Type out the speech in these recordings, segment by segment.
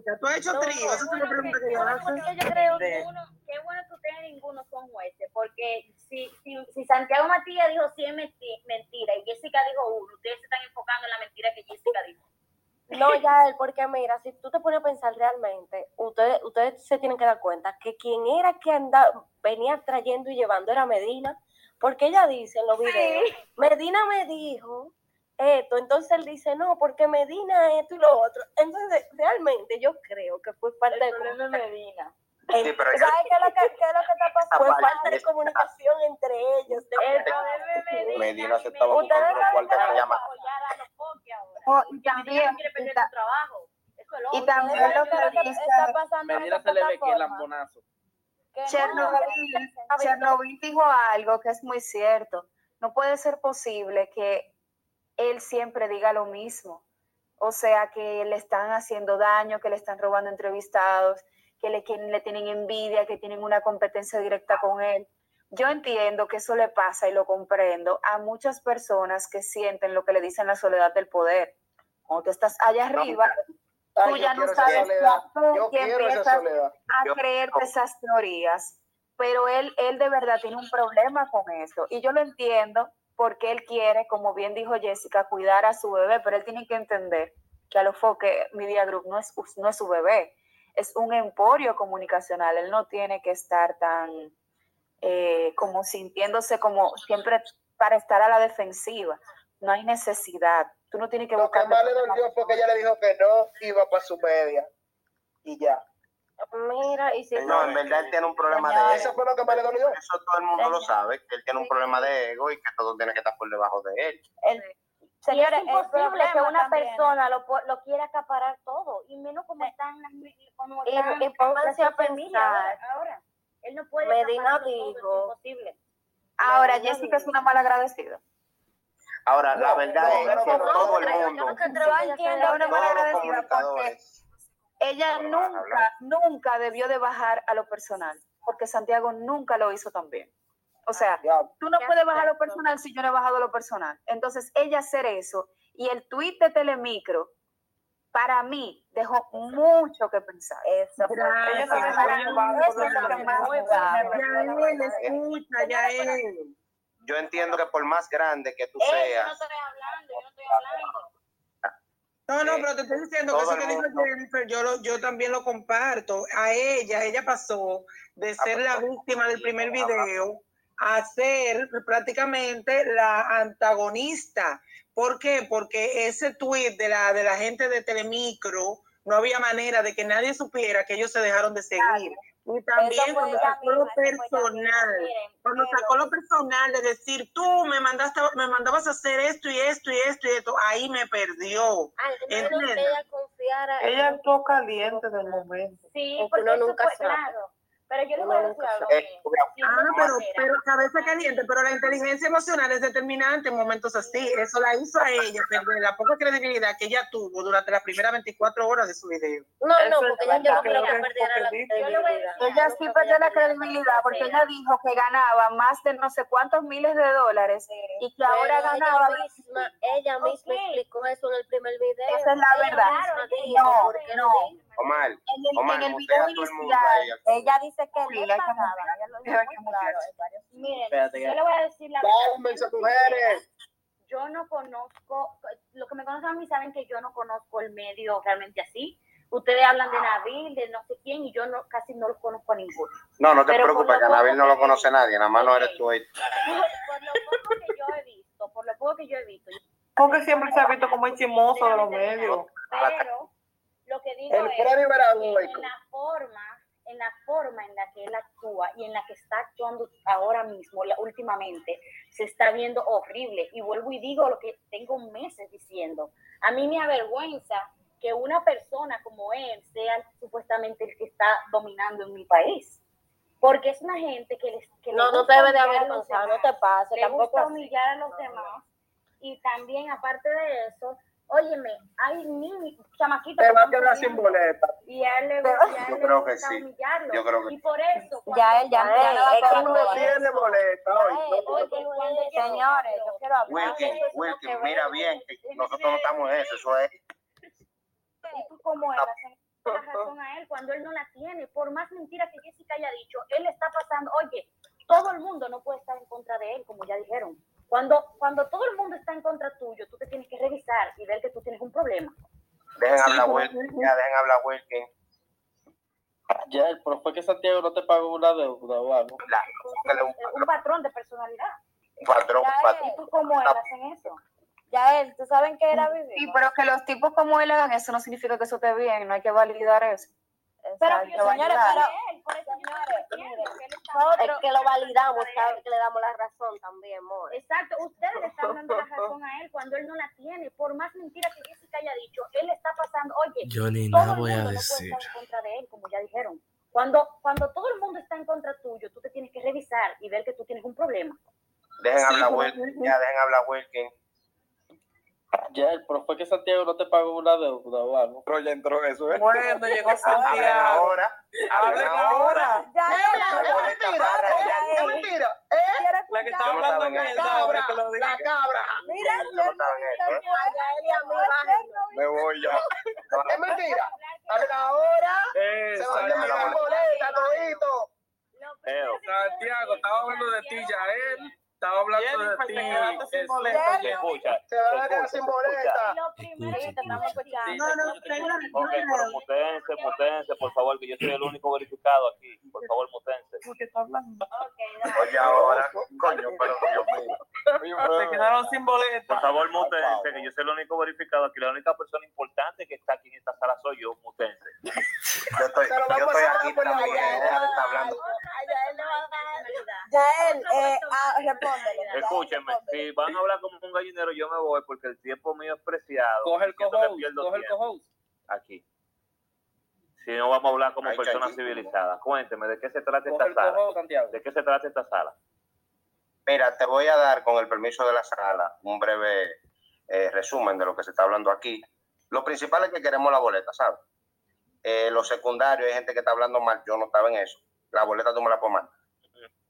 Jessica, tú has hecho trío, esa es una pregunta que yo hago. Yo creo que uno, qué bueno que ustedes ninguno son jueces, porque si, si, si Santiago Matías dijo 100 mentira y Jessica dijo uno, ustedes se están enfocando en la mentira que Jessica dijo. No, ya él, porque mira, si tú te pones a pensar realmente, ustedes, ustedes se tienen que dar cuenta que quien era que andaba, venía trayendo y llevando era Medina, porque ella dice en los videos, Medina me dijo esto, entonces él dice, no, porque Medina esto y lo otro. Entonces, realmente yo creo que fue parte El problema es Medina. Sí, pero ¿Sabes qué es lo que, qué es lo que está pasando? Fue falta de comunicación entre ellos. El problema es Medina. Medina se estaba buscando los cuartos que llama. Oh, y también, y también lo que está pasando Medina se le ve que el lambonazo. Chernobyl, Chernobyl dijo algo que es muy cierto. No puede ser posible que él siempre diga lo mismo. O sea, que le están haciendo daño, que le están robando entrevistados, que le, que le tienen envidia, que tienen una competencia directa con él. Yo entiendo que eso le pasa y lo comprendo a muchas personas que sienten lo que le dicen la soledad del poder. Cuando tú estás allá arriba, tú ya no sabes cuánto que empiezas a creerte esas teorías. Pero él, él de verdad tiene un problema con eso. Y yo lo entiendo porque él quiere, como bien dijo Jessica, cuidar a su bebé, pero él tiene que entender que a lo que Media Group no es, no es su bebé, es un emporio comunicacional. Él no tiene que estar tan eh, como sintiéndose como siempre para estar a la defensiva. No hay necesidad. Tú no tienes que buscar. Lo que más le dolió fue que ella le dijo que no iba para su media. Y ya. Mira, y si no, en verdad él tiene un problema de ego. Eso fue lo que más le dolió. Eso todo el mundo lo sabe, que él tiene un problema de ego y que todo tiene que estar por debajo de él. El, Señores, es imposible que una persona lo, lo quiera acaparar todo, y menos como están las como están y, pónganse a pensar. Ahora, él no puede Medina dijo, Ahora, Jessica es una mala agradecida. Ahora, la verdad es que todo el mundo, una mala agradecida porque ella nunca, nunca debió de bajar a lo personal, porque Santiago nunca lo hizo tan bien. O sea, tú no puedes bajar lo personal si yo no he bajado lo personal. Entonces, ella hacer eso y el tuit de Telemicro, para mí, dejó mucho que pensar. Eso Yo entiendo que por más grande que tú seas. no estoy hablando, yo no estoy hablando. No, no, pero te estoy diciendo que eso que dijo Jennifer, yo, lo, yo también lo comparto. A ella, ella pasó de ser la víctima del primer video a ser prácticamente la antagonista. ¿Por qué? Porque ese tweet de la, de la gente de Telemicro no había manera de que nadie supiera que ellos se dejaron de seguir. Y también cuando sacó lo personal, cuando sacó lo personal de decir, tú me mandaste, me mandabas a hacer esto y esto y esto y esto, ahí me perdió. ella, confiara ella actuó caliente del momento. Sí, porque no nunca fue, claro. Pero yo le voy a decir algo. Ah, pero, pero cabeza caliente, pero la inteligencia emocional es determinante en momentos así. Eso la hizo a ella perder la poca credibilidad que ella tuvo durante las primeras 24 horas de su video. No, no, porque ella yo no creo que perdiera la credibilidad. Ella sí perdió la credibilidad porque ella dijo que ganaba más de no sé cuántos miles de dólares y que ahora ganaba. Ella misma, ella misma explicó eso en el primer video. Esa es la verdad. No, no. Omar, en el, video inicial, ella dice que no Miren, yo le voy a decir la verdad. Yo no conozco, los que me conocen a mí saben que yo no conozco el medio realmente así. Ustedes hablan de Nabil, de no sé quién, y yo no, casi no los conozco a ninguno. No, no te preocupes, que Nabil no lo conoce nadie, nada más no eres tú ahí. Por, lo poco que yo he visto, por lo poco que yo he visto. Porque siempre se ha visto como el chismoso de los medios. Pero lo que digo el es, en la forma en la forma en la que él actúa y en la que está actuando ahora mismo, últimamente, se está viendo horrible. Y vuelvo y digo lo que tengo meses diciendo. A mí me avergüenza que una persona como él sea supuestamente el que está dominando en mi país. Porque es una gente que les que no, no debe de avergonzar, no te pase, le gusta humillar a los demás. Y también, aparte de eso, Óyeme, hay niños, chamaquitos. Te va a quedar sin boleta. Y a él le va Yo creo que sí. humillarlo. Yo creo que Y por eso. Ya él, ya, ya, ya no tiene boleta hoy. Señores, yo quiero hablar. Wilkin, Wilkin, mira bien, que nosotros no estamos en eso, eso es. ¿Y tú cómo eras? él cuando él no la tiene. Por más mentira que Jessica haya dicho, él está pasando, oye, todo el mundo no puede estar en contra de él, como ya dijeron. Cuando, cuando todo el mundo está en contra tuyo, tú te tienes que revisar y ver que tú tienes un problema. Dejen Sí, hablar, como- Wilkin. Ya dejen hablar, Wilkin. Ya, pero fue que Santiago no te pagó una deuda o algo. La- un un patrón de personalidad. patrón, Ya patrón. ¿Y tú cómo él hacen eso? Ya él, ¿tú saben qué era vivir? Sí, pero que los tipos como él hagan eso no significa que eso esté bien, no hay que validar eso. Pero soy señores, pero- señores, Es que lo validamos, que le damos la razón también, amor. Exacto, ustedes le están dando la razón a él cuando él no la tiene. Por más mentira que Jessica haya dicho, él está pasando, oye, Yo ni todo nada el voy mundo a no decir. puede estar en contra de él, como ya dijeron. Cuando, cuando todo el mundo está en contra tuyo, tú te tienes que revisar y ver que tú tienes un problema. Dejen Sí, hablar, Wilkin. Ya dejen hablar, Wilkin. Ya, pero fue que Santiago no te pagó una deuda o algo. Pero ya entró eso, ¿eh? Bueno, llegó Hablen Santiago. ahora. Hablen ahora. Ya La ya él. mentira. La que no hablando hombre, que lo diga. cabra. Mira, ¿eh? Me voy ya. Es mentira. Habla ahora. Eh, Se van a llevar boleta, todito. Santiago, estaba hablando de ti ya él. Estaba hablando de Jennifer, ti. te quedaste sin Eso. boleta. Ya él, escucha. Se van a quedar sin boleta. Lo primero que estamos escucha. escuchando. No, no, Ok, pero mutense, mutense, por favor, que yo soy el único verificado aquí. Por favor, mutense. ¿Por qué está hablando? Oye, ahora, coño, pero Dios mío. Se quedaron sin boleta. Por favor, mutense, que yo soy el único verificado aquí. La única persona importante que está aquí en esta sala soy yo, mutense. Yo estoy, Se lo vamos yo estoy aquí también. estar hablando. Ay, ya él le va a dar. Personalidad. Ya él, eh, ah, respóndele. Escúchenme, si van a hablar como un gallinero, yo me voy porque el tiempo mío es preciado. Coge el pierdo coge el tiempo co-host. aquí. Si no vamos a hablar como Ay, personas civilizadas. Cuénteme, ¿de qué se trata esta sala? ¿De qué se trata esta sala? Mira, te voy a dar, con el permiso de la sala, un breve eh, resumen de lo que se está hablando aquí. Lo principal es que queremos la boleta, ¿sabes? Eh, lo secundario, hay gente que está hablando mal, yo no estaba en eso. La boleta tú me la puedes mandar.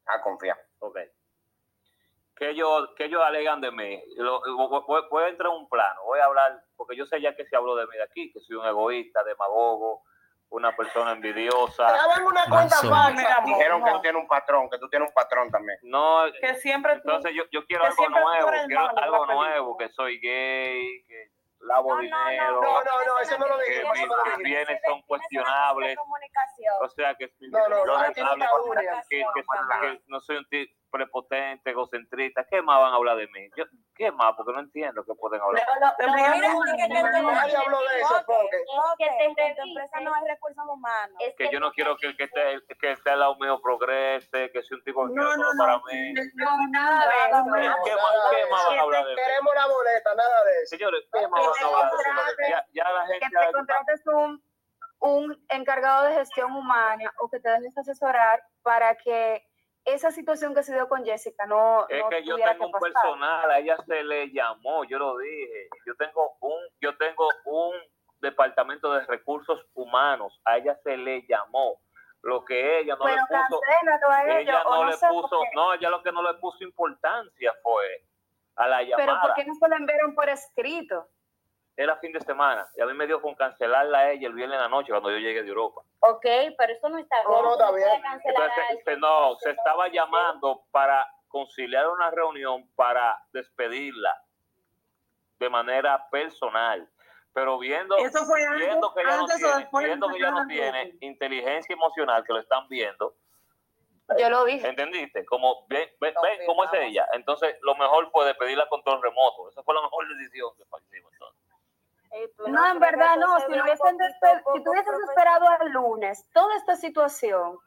A confiar. Ok. ¿Qué ellos, qué ellos alegan de mí? Lo- voy a entrar en un plano. Voy a hablar, porque yo sé ya que se habló de mí de aquí, que soy un egoísta, demagogo, una persona envidiosa. Una cuenta falsa. Dijeron que tú tienes un patrón, que tú tienes un patrón también. No, Que siempre tú. entonces yo, yo quiero algo tú nuevo, quiero malo algo nuevo, que soy gay, que lavo No, dinero, No, no, no, eso no lo que dijimos. mis bienes son cuestionables. O sea, que No, no, yo no, no está Urias. que, que- que no soy un tipo prepotente, egocentrista. ¿Qué más van a hablar de mí? Yo, ¿Qué más? Porque no entiendo qué pueden hablar. A Mira, dar- que- que- que- que- Nadie habló de eso, porque. Que te empresa no hay recursos humanos. Es que yo no quiero que el que esté, que esté al lado mío progrese, que sea un tipo que quiera No, todo no, para no. mí. No, nada de Nada, eso. ¿Qué, no, qué nada más, qué más eso. van a hablar de mí? Queremos la boleta, nada de eso. Señores, ¿qué Que más van a hablar de mí? Ya, ya la que gente... te contrates un, un encargado de gestión humana o que te dejes asesorar para que esa situación que se dio con Jessica no, Es no que yo tengo un que pasar. personal, a ella se le llamó, yo lo dije. Yo tengo un, yo tengo un departamento de recursos humanos, a ella se le llamó. Lo que ella no Pero le puso, ella o no no le puso, no, ella lo que no le puso importancia fue a la Pero llamada. ¿por qué no se lo enviaron por escrito? Era fin de semana y a mí me dio con cancelarla a ella el viernes en la noche cuando yo llegué de Europa. Ok, pero eso no está No, bien. no, Tú está bien. Entonces, se- no, se estaba llamando para conciliar una reunión para despedirla de manera personal. Pero viendo, Eso fue antes, viendo que ella no viendo que ella no tiene inteligencia emocional, que lo están viendo, Yo lo dije. ¿entendiste? Como ven, ven, ven cómo es ella. Entonces, lo mejor fue despedirla con control remoto. Esa fue la mejor decisión que hicimos entonces. No, en verdad que no. Si, hubiesen si tú hubieses esperado al lunes, toda esta situación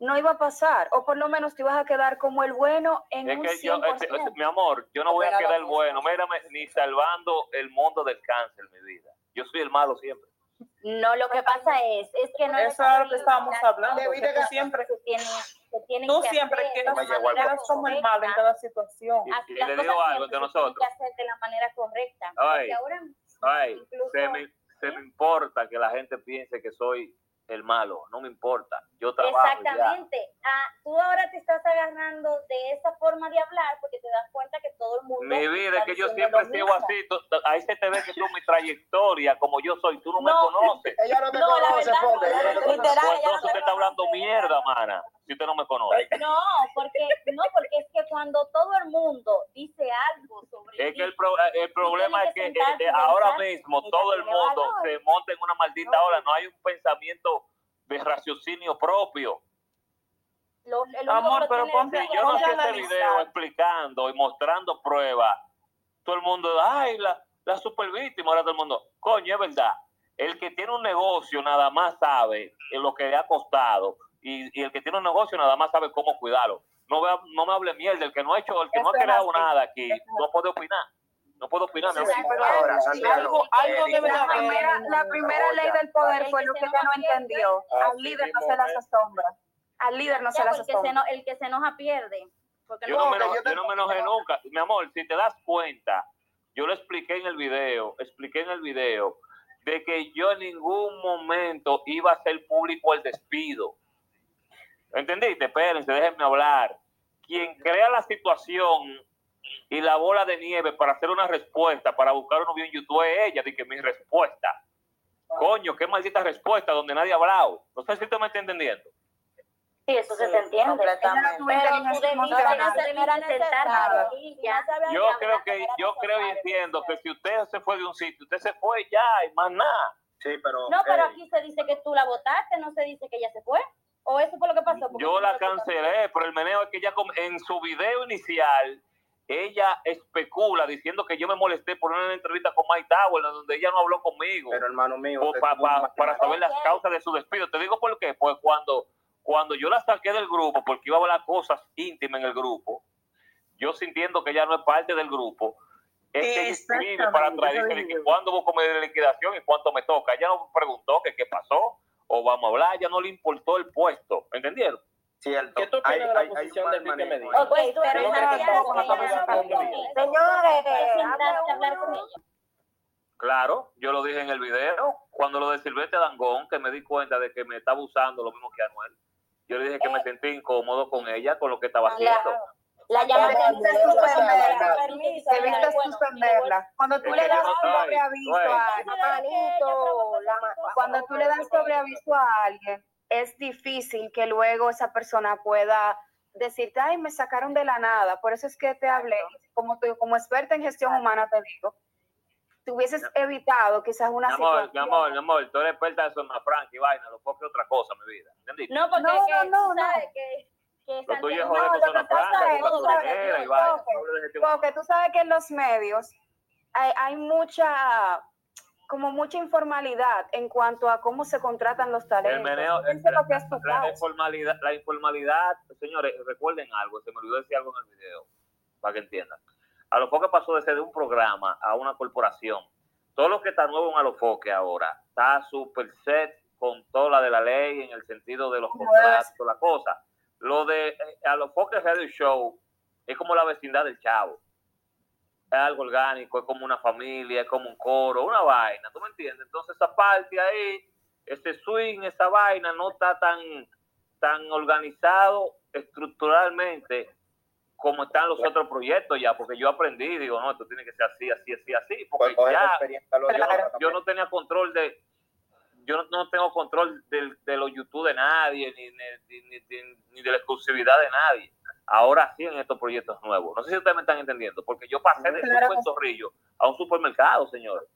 no iba a pasar. O por lo menos te ibas a quedar como el bueno en Es un que yo, 100%. este, este, mi amor, yo no voy a quedar la- bueno, mírame, ni salvando el mundo del cáncer, mi vida. Yo soy el malo siempre. No, lo que pasa es, es que no Eso es lo que estábamos hablando. Debí Que de tú siempre, se tiene, se tiene tú que siempre hacer que de como el malo en cada situación. Y, Así y las le digo algo se nosotros. tienen que hacer de la manera correcta. Ay, Porque ahora Ay, incluso se me, se me importa que la gente piense que soy el malo, no me importa. Yo trabajo. Exactamente. Ah, tú ahora te estás agarrando de esa forma de hablar porque te das cuenta que todo el mundo. Mi vida, es que yo siempre sigo mismo. así. ahí se te ve que tú, mi trayectoria, como yo soy, tú no, me No. conoces. Ella no te No, la conoce, verdad, no, la conoce. Literal, te está hablando mierda, mana, si usted no me conoce. No, porque no, porque es que cuando todo el mundo dice algo sobre Es ti, que el, pro- el problema es que eh, eh, ahora mismo todo el mundo valor. se monta en una maldita ola, no hay un pensamiento de raciocinio propio. lo, el Amor, pero ponte- yo no ese analizar. video explicando y mostrando pruebas, todo el mundo, ay, la, la super víctima, ahora todo el mundo, coño, es verdad. El que tiene un negocio nada más sabe en lo que le ha costado y, y el que tiene un negocio nada más sabe cómo cuidarlo. No, vea- no me hable mierda, el que no ha hecho, el que no ha creado así. nada aquí, no puede opinar. No puede opinar, Sí, pero Ahora, Algo, algo debe de La primera, la primera ley del poder fue lo que ella no entendió. Al líder no se las asombra. Al líder no se las el, que se asombra. el que se enoja pierde. Porque Yo no- me No, que eno- yo te- yo no me enojé nunca. Mi amor, si te das cuenta, yo lo expliqué en el video, expliqué en el video, de que yo en ningún momento iba a hacer público el despido. ¿Entendiste? Espérense, déjenme hablar. Quien crea la situación y la bola de nieve para hacer una respuesta, para buscar un novio en YouTube, es ella, de que mi respuesta. Coño, qué maldita respuesta donde nadie ha hablado. No sé si usted me está entendiendo. Sí, eso se te entiende. tú. Yo creo que, yo creo y entiendo que si usted se fue de un sitio, usted se fue ya y más nada. Sí, pero. No, pero aquí se dice que tú la votaste, no se dice que ella se fue. ¿O eso fue lo que pasó? Porque Yo la cancelé, pero el meneo es que ella com- en su video inicial, ella especula diciendo que yo me molesté por una entrevista con Mike Tower, donde ella no habló conmigo. Pero hermano mío. pa- pa- para saber las causas de su despido. Te digo por qué. Pues cuando, cuando yo la saqué del grupo, porque iba a hablar cosas íntimas en el grupo, yo sintiendo que ella no es parte del grupo, es que para atrás dice de que cuándo busco mi liquidación y cuánto me toca. Ella no preguntó que qué pasó o vamos a hablar, ya no le importó el puesto. ¿Entendieron? Cierto. ¿Qué tú Hay- opinas de la hay- hay posición un de Enrique Medina? ahí. Ok, pero él. Señores. Claro, yo lo dije en el video, cuando lo de Silvestre Dangón, que me di cuenta de que me estaba usando lo mismo que Anuel. Yo le dije que me sentí incómodo con ella, con lo que estaba haciendo. Claro. La llamaste Debiste suspenderla. permiso. Debiste Bueno, suspenderla. Cuando tú le das no sobreaviso a alguien, cuando tú le das sobreaviso a alguien, es difícil que luego esa persona pueda decirte, ay, me sacaron de la nada. Por eso es que te hablé, como, tú- como experta en gestión humana te digo, te hubieses evitado quizás una Mi amor, mi situación. amor, mi amor, tú eres experta de zona franca y vaina, lo poco que otra cosa, mi vida. ¿Entendiste? No, porque No, es que no, no, tú sabes que, que Lo tuyo es franca, y. Porque- Porque tú sabes que en los medios hay, hay mucha como mucha informalidad en cuanto a cómo se contratan los El talentos. meneo, Yo sé lo que es tu la, informalidad, la informalidad, señores, recuerden algo, se me olvidó decir algo en el video, para que entiendan. A lo que pasó de ser de un programa a una corporación. Todo lo que está nuevo en Alofoque ahora está super set con toda la de la ley en el sentido de los contratos, la cosa. Lo de eh, Alofoque Radio Show es como la vecindad del chavo. Es algo orgánico, es como una familia, es como un coro, una vaina, ¿tú me entiendes? Entonces esa parte ahí, ese swing, esa vaina no está tan, tan organizado estructuralmente como están los otros proyectos ya, porque yo aprendí, digo, no, esto tiene que ser así, así, así, así, porque ya experiencia, lo yo, lleva no- yo no tenía control de, yo no, no tengo control del- de, los YouTube de nadie, ni, ni, ni- ni- ni de la exclusividad de nadie. Ahora sí en estos proyectos nuevos. No sé si ustedes me están entendiendo, porque yo pasé de Claro un zorrillo a un supermercado, señores.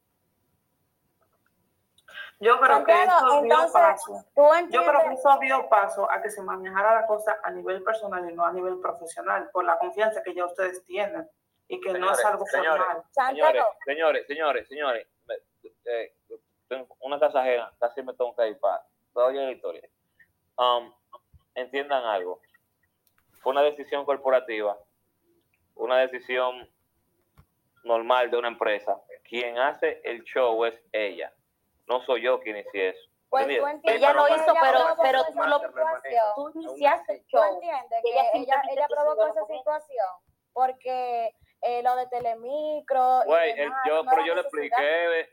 Yo creo que eso dio paso. Yo creo que eso dio paso a que se manejara la cosa a nivel personal y no a nivel profesional, por la confianza que ya ustedes tienen y que no es algo señores. formal. Señores, señores, señores, señores, me- eh, una casa ajena, casi me tengo que ir para oye la historia. Um, entiendan algo. Fue una decisión corporativa, una decisión normal de una empresa. Quien hace el show es ella. No soy yo quien hice eso. pues. Ella lo hizo, pero- pero tú lo-. Tú iniciaste el Tú show. entiendes que ella ella, ella provocó esa situación porque eh, lo de Telemicro. y Güey, el- yo, pero yo le expliqué, eh,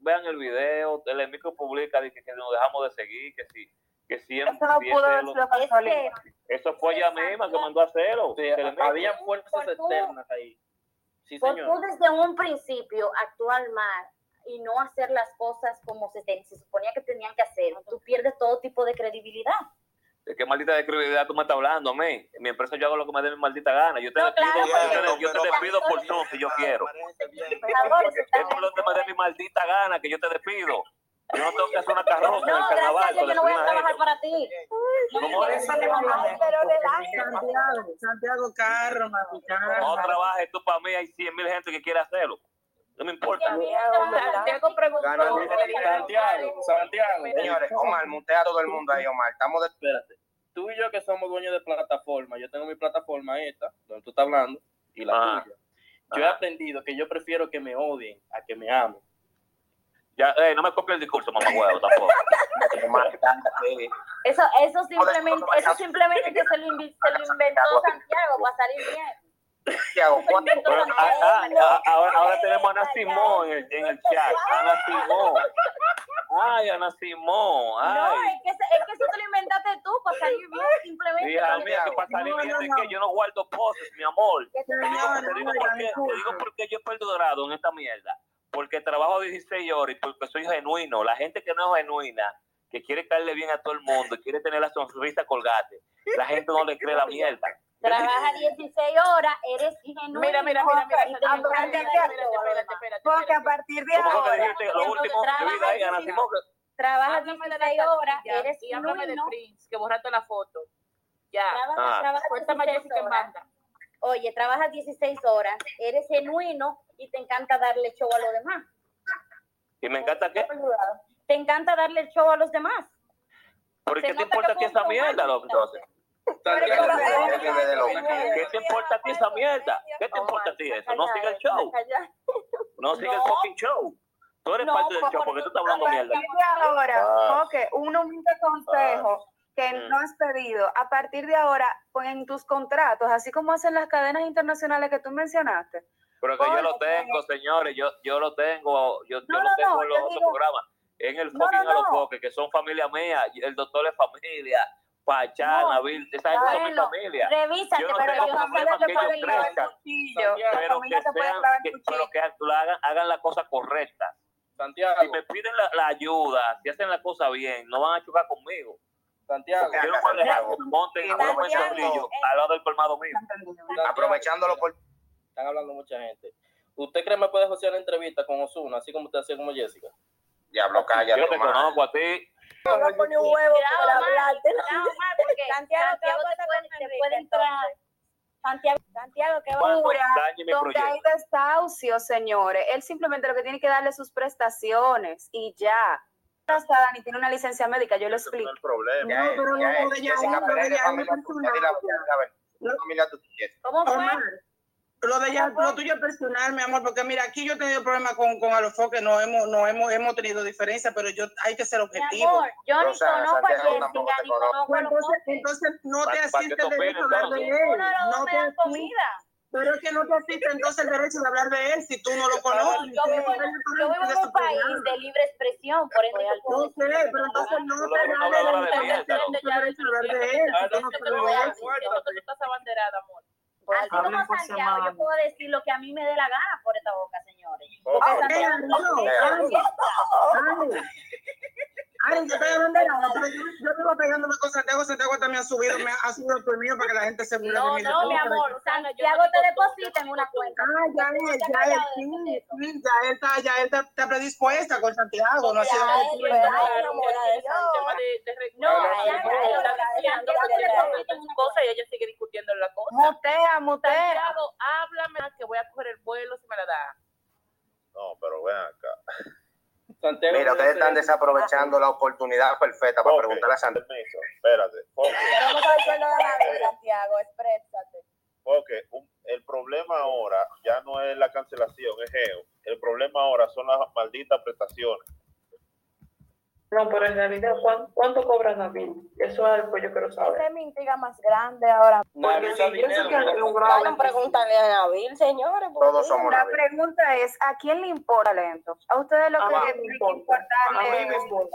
vean el video, Telemicro publica de que, que nos dejamos de seguir, que si, que siempre, Eso no si pudo haber sido casualidad. eso fue ella misma que mandó a hacerlo. Sí, había fuerzas externas ahí. Sí, por tú desde un principio actuar mal y no hacer las cosas como se, te- se suponía que tenían que hacer, tú pierdes todo tipo de credibilidad. ¿De qué maldita describilidad tú me estás hablando, a mí? En mi empresa yo hago lo que me dé mi maldita gana. Yo te No, despido, claro, yo te- yo despido por todo si yo quiero. Es por lo que me dé mi maldita gana que yo te despido. Yo no tengo que hacer una carroza en el carnaval. yo no voy a trabajar para ti. Santiago, Santiago, karma. No trabajes tú para mí, hay 100 mil gente que quiere hacerlo. No me importa. Santiago preguntó. Santiago, Santiago. Señores, Omar, mutea a todo el mundo ahí, Omar. Estamos de... Espérate. Tú y yo que somos dueños de plataforma, yo tengo mi plataforma esta, donde tú estás hablando, y la Ah. tuya. Yo he aprendido que yo prefiero que me odien a que me amen. Ya, eh, no me copie el discurso, mamá huevo, tampoco. Sí. Eso, eso simplemente, eso simplemente que se lo, invi- se lo inventó Santiago para salir bien. Santiago, ¿cuánto- Pero, ah, ah, ah, ahora, ahora tenemos a Ana Simón en el, en el chat. Ana Simón. Ay, Ana Simón. No, es que, es que eso te lo inventaste tú para salir bien, simplemente. Hija mía, que para salir bien es que yo no guardo poses, mi amor. Te- digo, te digo por qué, te digo por qué yo he perdurado en esta mierda. Porque trabajo 16 horas y porque soy genuino. La gente que no es genuina, que quiere caerle bien a todo el mundo, quiere tener la sonrisa colgate, la gente no le cree la mierda. Trabaja 16 horas, eres genuino. Mira, mira, mira, mira, y te a encanta partir de- espérate, Porque a partir de ¿Cómo fue que ahora, lo último de vida Ana Simón? Trabajas Háblame de la 16 horas, eres y háblame de. Prince, que borraste la foto. Ya. Trabajas, Ah. trabajas Cuéntame 16 Jessica horas. manda. Oye, trabajas 16 horas, eres genuino y te encanta darle show a los demás. Y me encanta que. Te encanta darle el show a los demás. ¿Por qué te importa que esa mierda, entonces? ¿Qué te importa a ti esa mierda? ¿Qué te importa a ti eso? No siga el show. No siga el fucking show. Tú eres parte del show porque tú estás hablando mierda. ahora, Ah. ok, un humilde consejo que Mm. no has pedido. A partir de ahora, pon en tus contratos, así como hacen las cadenas internacionales que tú mencionaste. Pero que yo lo tengo, señores, yo, yo lo tengo, yo, yo lo tengo en los otros programas. En el fucking a los que son familia mía, el doctor es familia, Pachana, No, Bill, esa gente son mi familia. Revísate, Yo no pero tengo yo no problema que ellos crezcan, pero que sean, que, pero que lo hagan, hagan la cosa correcta. Santiago, Si me piden la, la ayuda, si hacen la cosa bien, no van a chocar conmigo. Santiago, Yo no voy a dejar que monten brillo al lado del colmado mío. Santiago, Aprovechándolo por... Están hablando mucha gente. ¿Usted cree que me puede hacer una entrevista con Osuna, así como usted hacía como Jessica? Diablo, cállate, Yo te conozco a ti. No un huevo hablarte. porque Santiago, ¿qué va a Santiago te puede, te entrar. Santiago, Santiago, ¿qué va a hay desahucio, señores. Él simplemente lo que tiene que darle sus prestaciones y ya. No está ni tiene una licencia médica, yo lo no explico. problema. No, pero no. No. Lo de ella, lo tuyo es personal, mi amor, porque mira, aquí yo he tenido problemas con, con Alofoque, no hemos, no hemos, hemos tenido diferencias, pero yo hay que ser Mi objetivo. amor, yo ni conozco a Jessica, ni conozco. a los Entonces, entonces no te ¿Para- para asiste el derecho de opinas, hablar de él. No dos me te dan comida. pero es que no te asiste entonces el derecho de hablar de él si tú no lo conoces. Yo vivo, yo vivo en un país de libre expresión, por ende No sé, pero entonces no te da de de hablar él. a tú estás abanderada, amor. Así como Santiago, yo puedo decir lo que a mí me dé la gana por esta boca, señores. Porque Santiago no Ari. conciencia. Ari, Ari, yo estoy abanderada, pero yo, yo vivo pegándome con Santiago. Santiago también ha subido, me ha subido por mío para que la gente se burle de No, mí. no, mi amor, Santiago te deposita en una cuenta. Ah, ya él, ya él, sí, sí, ya él está, ya él está, está predispuesta con Santiago, no ha sido. Ay, de de, de re- No, te cosas y ella sigue discutiendo la cosa. Mutea, mutea. Santiago, háblame que voy a coger el vuelo si me la da. No, pero ven acá. Santiago Mira, ustedes están desaprovechando la oportunidad perfecta para Ok, preguntarle a Santiago. Permiso, espérate. Pero no de nadie, Santiago, exprésate. Un- el problema ahora ya no es la cancelación, es geo. El problema ahora son las malditas prestaciones. No, pero en realidad, ¿cuánto, cuánto cobra Nabil? Eso es algo que yo quiero Esa saber. es mi intriga más grande ahora. Porque si da yo sé dinero, que hay ¿no? un grado Bueno, pregúntale a Nabil, señores. Todos somos La Nabil. pregunta es, ¿a quién le importa el talento? A ustedes lo A que les que importa.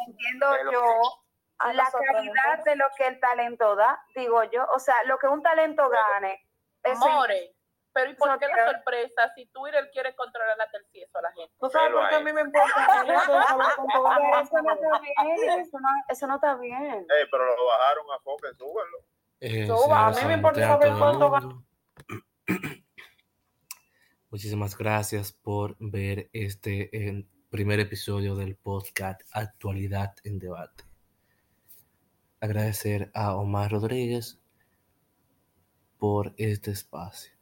Entiendo Es yo, A la calidad de lo que el talento da, digo yo. O sea, lo que un talento gane. More, pero ¿y por qué la sorpresa si Twitter quiere controlar la tercieso a la gente? ¿Tú sabes por qué a mí me importa? Eso no está bien, eso no, eso no está bien. Ey, pero lo bajaron a Foque, súbelo. Eh, Suba, a mí me importa saber cuánto mundo. Muchísimas gracias por ver este eh, primer episodio del podcast Actualidad en Debate. Agradecer a Omar Rodríguez por este espacio.